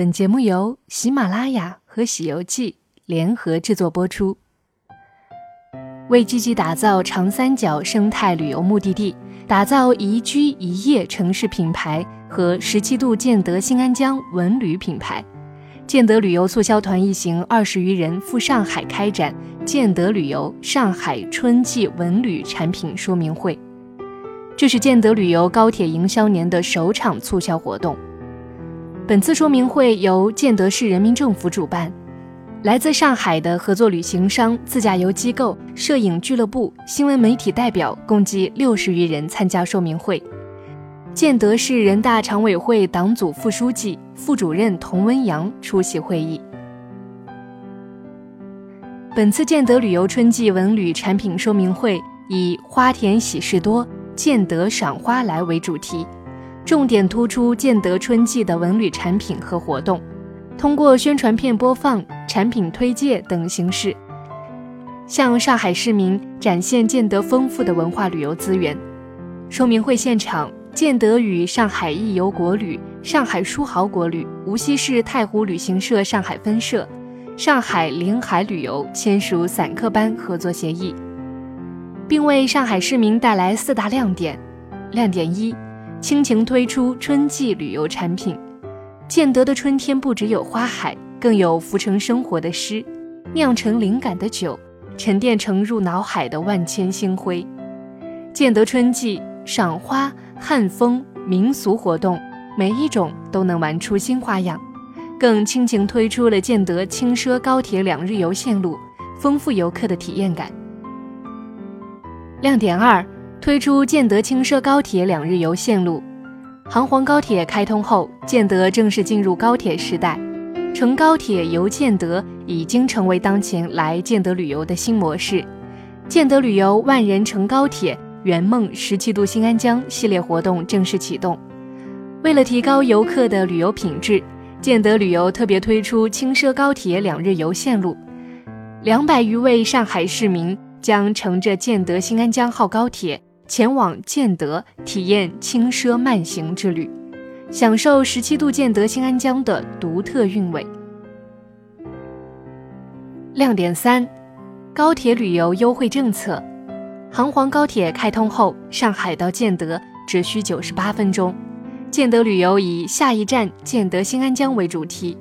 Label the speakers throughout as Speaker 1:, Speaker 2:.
Speaker 1: 本节目由喜马拉雅和《喜游记》联合制作播出。为积极打造长三角生态旅游目的地，打造宜居宜业城市品牌和十七度建德新安江文旅品牌，建德旅游促销团一行二十余人赴上海开展建德旅游上海春季文旅产品说明会。这是建德旅游高铁营销年的首场促销活动。本次说明会由建德市人民政府主办，来自上海的合作旅行商、自驾游机构、摄影俱乐部、新闻媒体代表共计六十余人参加说明会。建德市人大常委会党组副书记、副主任童文阳出席会议。本次建德旅游春季文旅产品说明会以“花田喜事多，建德赏花来”为主题。重点突出建德春季的文旅产品和活动，通过宣传片播放、产品推介等形式，向上海市民展现建德丰富的文化旅游资源。说明会现场，建德与上海易游国旅、上海书豪国旅、无锡市太湖旅行社上海分社、上海临海旅游签署散客班合作协议，并为上海市民带来四大亮点。亮点一。倾情推出春季旅游产品，建德的春天不只有花海，更有浮沉生活的诗，酿成灵感的酒，沉淀成入脑海的万千星辉。建德春季赏花、汉风、民俗活动，每一种都能玩出新花样，更倾情推出了建德轻奢高铁两日游线路，丰富游客的体验感。亮点二。推出建德轻奢高铁两日游线路，杭黄高铁开通后，建德正式进入高铁时代，乘高铁游建德已经成为当前来建德旅游的新模式。建德旅游万人乘高铁圆梦十七度新安江系列活动正式启动。为了提高游客的旅游品质，建德旅游特别推出轻奢高铁两日游线路，两百余位上海市民将乘着建德新安江号高铁。前往建德体验轻奢慢行之旅，享受十七度建德新安江的独特韵味。亮点三：高铁旅游优惠政策。杭黄高铁开通后，上海到建德只需九十八分钟。建德旅游以下一站建德新安江为主题，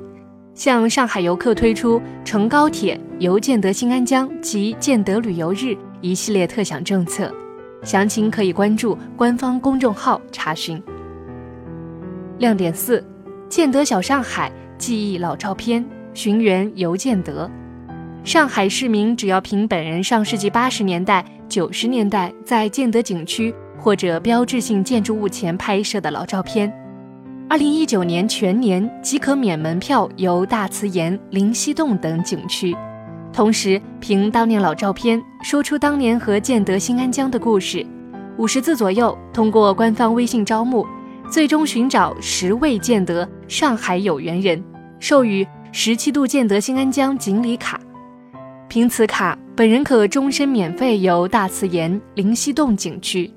Speaker 1: 向上海游客推出乘高铁游建德新安江及建德旅游日一系列特享政策。详情可以关注官方公众号查询。亮点四：建德小上海记忆老照片，寻源游建德。上海市民只要凭本人上世纪八十年代、九十年代在建德景区或者标志性建筑物前拍摄的老照片，二零一九年全年即可免门票游大慈岩、灵溪洞等景区。同时，凭当年老照片说出当年和建德新安江的故事，五十字左右。通过官方微信招募，最终寻找十位建德上海有缘人，授予十七度建德新安江锦鲤卡。凭此卡，本人可终身免费游大慈岩、灵溪洞景区。